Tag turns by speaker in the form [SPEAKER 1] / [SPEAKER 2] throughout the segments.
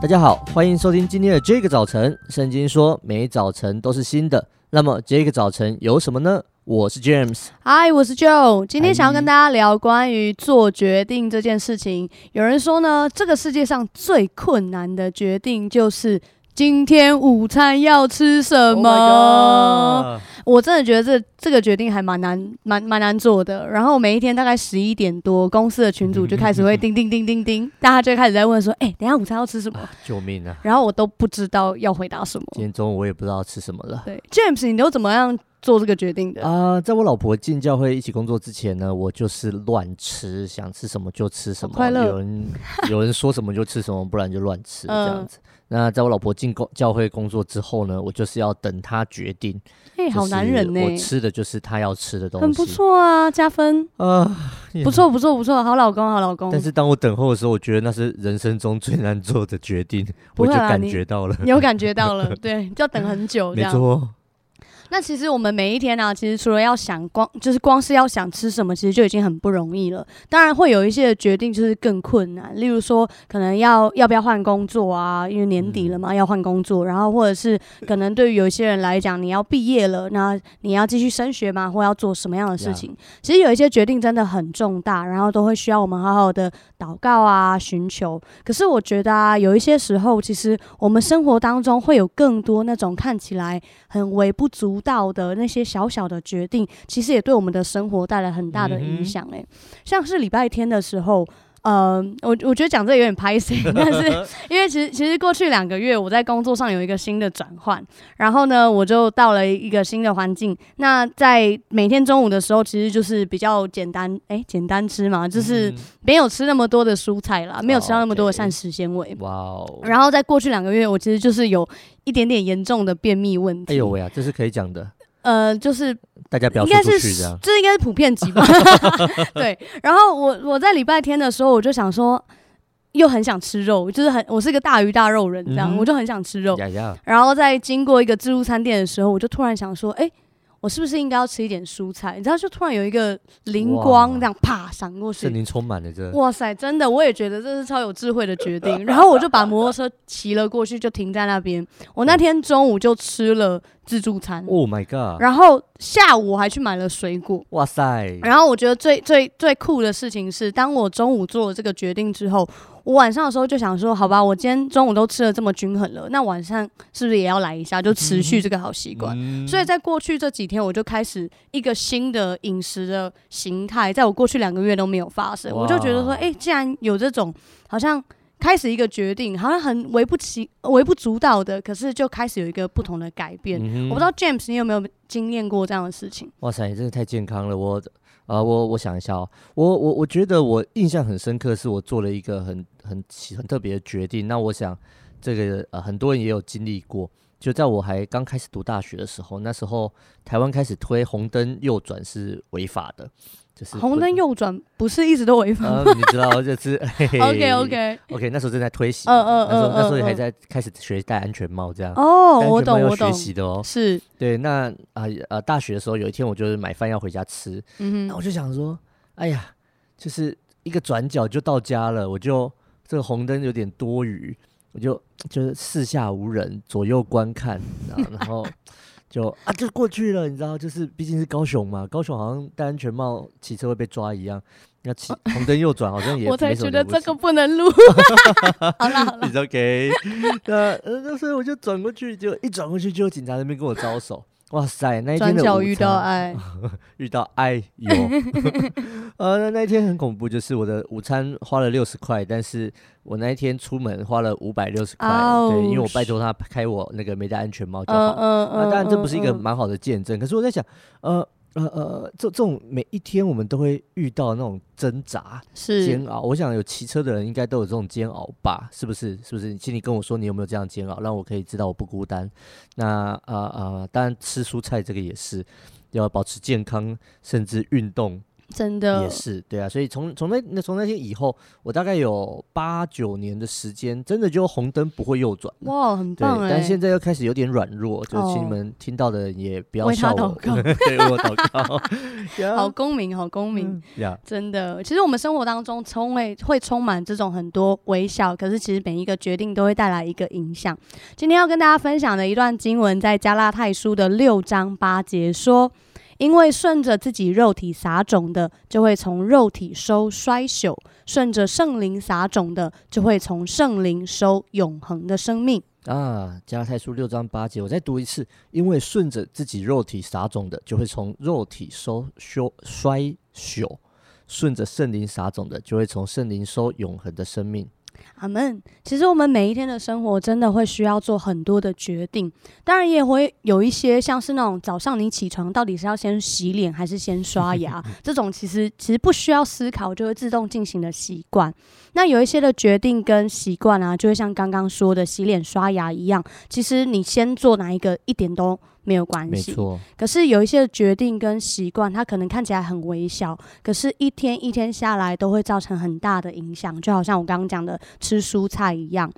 [SPEAKER 1] 大家好，欢迎收听今天的这个早晨。圣经说，每早晨都是新的。那么这个早晨有什么呢？我是 James，
[SPEAKER 2] 嗨，我是 Joe。今天想要跟大家聊关于做决定这件事情。有人说呢，这个世界上最困难的决定就是。今天午餐要吃什么？Oh、我真的觉得这这个决定还蛮难，蛮蛮难做的。然后每一天大概十一点多，公司的群组就开始会叮叮叮叮叮，大家就开始在问说：“哎、欸，等下午餐要吃什么？”
[SPEAKER 1] 救命啊！
[SPEAKER 2] 然后我都不知道要回答什么。
[SPEAKER 1] 今天中午我也不知道吃什么了。
[SPEAKER 2] 对，James，你都怎么样做这个决定的？
[SPEAKER 1] 啊、呃，在我老婆进教会一起工作之前呢，我就是乱吃，想吃什么就吃什么。快乐。有人 有人说什么就吃什么，不然就乱吃这样子。那在我老婆进工教会工作之后呢，我就是要等她决定。
[SPEAKER 2] 哎、欸，好男人呢！
[SPEAKER 1] 我吃的就是她要吃的东西，
[SPEAKER 2] 很不错啊，加分啊，不错不错不错，好老公好老公。
[SPEAKER 1] 但是当我等候的时候，我觉得那是人生中最难做的决定，我就感觉到了，
[SPEAKER 2] 你有感觉到了，对，就要等很久，这样。没错。那其实我们每一天呢、啊，其实除了要想光，就是光是要想吃什么，其实就已经很不容易了。当然会有一些决定就是更困难，例如说可能要要不要换工作啊，因为年底了嘛，要换工作。然后或者是可能对于有一些人来讲，你要毕业了，那你要继续升学吗？或要做什么样的事情？其实有一些决定真的很重大，然后都会需要我们好好的祷告啊，寻求。可是我觉得啊，有一些时候，其实我们生活当中会有更多那种看起来很微不足。到的那些小小的决定，其实也对我们的生活带来很大的影响。哎，像是礼拜天的时候。呃，我我觉得讲这个有点拍戏，但是因为其实其实过去两个月我在工作上有一个新的转换，然后呢，我就到了一个新的环境。那在每天中午的时候，其实就是比较简单，哎、欸，简单吃嘛，就是没有吃那么多的蔬菜啦，没有吃到那么多的膳食纤维。哇哦！然后在过去两个月，我其实就是有一点点严重的便秘问题。
[SPEAKER 1] 哎呦喂呀，这是可以讲的。
[SPEAKER 2] 呃，就是
[SPEAKER 1] 大家不要说出去
[SPEAKER 2] 这应该是普遍级吧？对。然后我我在礼拜天的时候，我就想说，又很想吃肉，就是很我是一个大鱼大肉人，这样、嗯、我就很想吃肉。呀呀然后在经过一个自助餐店的时候，我就突然想说，哎、欸。我是不是应该要吃一点蔬菜？你知道，就突然有一个灵光，这样啪闪过去，
[SPEAKER 1] 圣灵充满了这。
[SPEAKER 2] 哇塞，真的，我也觉得这是超有智慧的决定。然后我就把摩托车骑了过去，就停在那边。我那天中午就吃了自助餐。
[SPEAKER 1] Oh my god！
[SPEAKER 2] 然后下午我还去买了水果。哇
[SPEAKER 1] 塞！
[SPEAKER 2] 然后我觉得最最最酷的事情是，当我中午做了这个决定之后。我晚上的时候就想说，好吧，我今天中午都吃的这么均衡了，那晚上是不是也要来一下，就持续这个好习惯？嗯、所以在过去这几天，我就开始一个新的饮食的形态，在我过去两个月都没有发生。我就觉得说，哎、欸，既然有这种，好像开始一个决定，好像很微不其微不足道的，可是就开始有一个不同的改变。嗯、我不知道 James 你有没有经验过这样的事情？
[SPEAKER 1] 哇塞，你真的太健康了，我。啊、呃，我我想一下哦，我我我觉得我印象很深刻，是我做了一个很很很特别的决定。那我想，这个呃很多人也有经历过，就在我还刚开始读大学的时候，那时候台湾开始推红灯右转是违法的。就是
[SPEAKER 2] 红灯右转不是一直都违法吗？
[SPEAKER 1] 你知道，就是
[SPEAKER 2] OK OK
[SPEAKER 1] OK，那时候正在推行，嗯嗯嗯，那时候那时候也还在开始学戴安全帽这样。
[SPEAKER 2] 哦，我懂我懂。
[SPEAKER 1] 学习的哦，
[SPEAKER 2] 是
[SPEAKER 1] 对。那啊呃，大学的时候有一天，我就是买饭要回家吃，嗯哼，那我就想说，哎呀，就是一个转角就到家了，我就这个红灯有点多余，我就就是四下无人，左右观看，然后。就啊，就过去了，你知道，就是毕竟是高雄嘛，高雄好像戴安全帽骑车会被抓一样，要骑红灯右转好像也。我才觉得这个不能录。好了好了，It's OK。那那，所以我就转过去，就一转过去就有警察那边跟我招手。哇塞，那一天的午餐遇到爱，遇到爱哟，呃，那那一天很恐怖，就是我的午餐花了六十块，但是我那一天出门花了五百六十块，哦、对，因为我拜托他开我那个没戴安全帽就好。嗯嗯、呃，当然这不是一个蛮好的见证，呃、可是我在想，呃。呃呃，这这种每一天我们都会遇到那种挣扎、是煎熬。我想有骑车的人应该都有这种煎熬吧？是不是？是不是？请你跟我说你有没有这样煎熬，让我可以知道我不孤单。那呃呃，当然吃蔬菜这个也是要保持健康，甚至运动，
[SPEAKER 2] 真的
[SPEAKER 1] 也是对啊，所以从从那那从那天以后，我大概有八九年的时间，真的就红灯不会右转。
[SPEAKER 2] 哇，很棒哎！
[SPEAKER 1] 但现在又开始有点软弱，就请你们听到的人也不要笑我，
[SPEAKER 2] 为他祷告，
[SPEAKER 1] 对我祷告。
[SPEAKER 2] 好公民，好公民
[SPEAKER 1] 呀！嗯、
[SPEAKER 2] 真的，其实我们生活当中充会会充满这种很多微笑，可是其实每一个决定都会带来一个影响。今天要跟大家分享的一段经文，在加拉太书的六章八节说。因为顺着自己肉体撒种的，就会从肉体收衰朽；顺着圣灵撒种的，就会从圣灵收永恒的生命。
[SPEAKER 1] 啊，加拉太书六章八节，我再读一次：因为顺着自己肉体撒种的，就会从肉体收修衰朽；顺着圣灵撒种的，就会从圣灵收永恒的生命。
[SPEAKER 2] 阿门。其实我们每一天的生活真的会需要做很多的决定，当然也会有一些像是那种早上你起床到底是要先洗脸还是先刷牙，这种其实其实不需要思考就会自动进行的习惯。那有一些的决定跟习惯啊，就会像刚刚说的洗脸刷牙一样，其实你先做哪一个一点都没有关系，没错。可是有一些决定跟习惯，它可能看起来很微小，可是一天一天下来都会造成很大的影响。就好像我刚刚讲的吃蔬菜一样，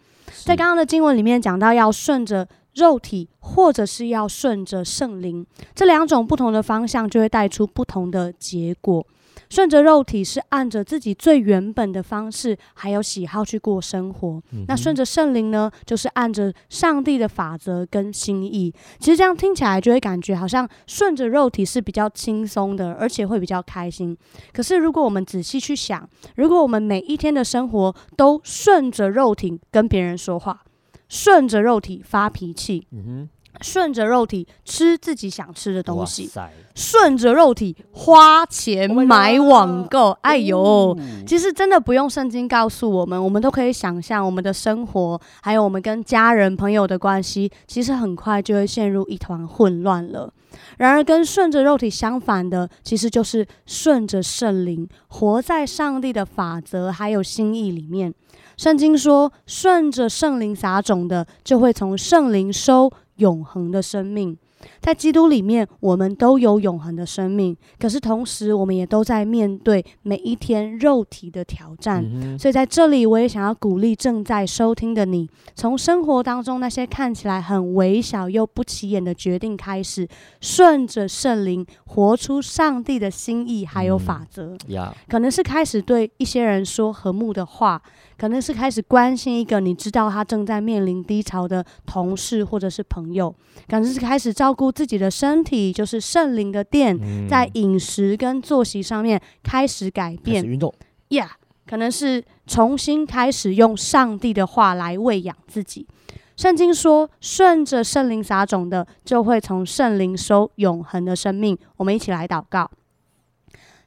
[SPEAKER 2] 在刚刚的经文里面讲到要顺着肉体，或者是要顺着圣灵，这两种不同的方向就会带出不同的结果。顺着肉体是按着自己最原本的方式还有喜好去过生活，嗯、那顺着圣灵呢，就是按着上帝的法则跟心意。其实这样听起来就会感觉好像顺着肉体是比较轻松的，而且会比较开心。可是如果我们仔细去想，如果我们每一天的生活都顺着肉体跟别人说话，顺着肉体发脾气，嗯顺着肉体吃自己想吃的东西，顺着肉体花钱买网购。哎呦，其实真的不用圣经告诉我们，我们都可以想象我们的生活，还有我们跟家人朋友的关系，其实很快就会陷入一团混乱了。然而，跟顺着肉体相反的，其实就是顺着圣灵，活在上帝的法则还有心意里面。圣经说，顺着圣灵撒种的，就会从圣灵收。永恒的生命，在基督里面，我们都有永恒的生命。可是同时，我们也都在面对每一天肉体的挑战。嗯、所以在这里，我也想要鼓励正在收听的你，从生活当中那些看起来很微小又不起眼的决定开始，顺着圣灵活出上帝的心意，还有法则。可能是开始对一些人说和睦的话。可能是开始关心一个你知道他正在面临低潮的同事或者是朋友，可能是开始照顾自己的身体，就是圣灵的殿，嗯、在饮食跟作息上面开始改变，
[SPEAKER 1] 运动
[SPEAKER 2] ，Yeah，可能是重新开始用上帝的话来喂养自己。圣经说，顺着圣灵撒种的，就会从圣灵收永恒的生命。我们一起来祷告。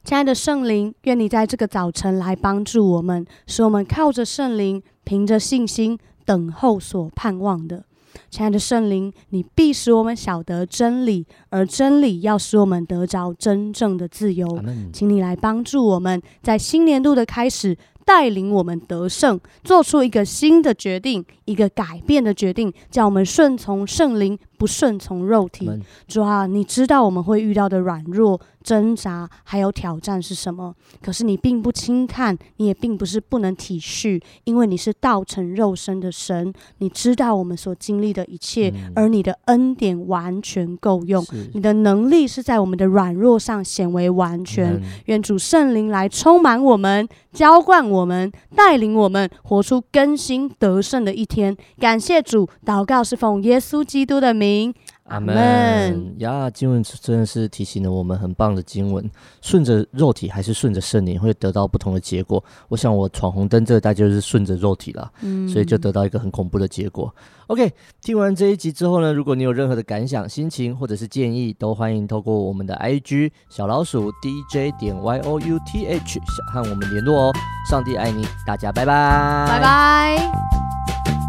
[SPEAKER 2] 亲爱的圣灵，愿你在这个早晨来帮助我们，使我们靠着圣灵，凭着信心等候所盼望的。亲爱的圣灵，你必使我们晓得真理，而真理要使我们得着真正的自由。请你来帮助我们，在新年度的开始，带领我们得胜，做出一个新的决定，一个改变的决定，叫我们顺从圣灵，不顺从肉体。主啊，你知道我们会遇到的软弱。挣扎还有挑战是什么？可是你并不轻看，你也并不是不能体恤，因为你是道成肉身的神，你知道我们所经历的一切，嗯、而你的恩典完全够用，你的能力是在我们的软弱上显为完全。嗯、愿主圣灵来充满我们，浇灌我们，带领我们活出更新得胜的一天。感谢主，祷告是奉耶稣基督的名。阿门
[SPEAKER 1] 呀！经文真的是提醒了我们很棒的经文。顺着肉体还是顺着圣灵，会得到不同的结果。我想我闯红灯这个大概就是顺着肉体了，嗯，所以就得到一个很恐怖的结果。OK，听完这一集之后呢，如果你有任何的感想、心情或者是建议，都欢迎透过我们的 IG 小老鼠 DJ 点 YOUTH 和我们联络哦。上帝爱你，大家拜拜，
[SPEAKER 2] 拜拜。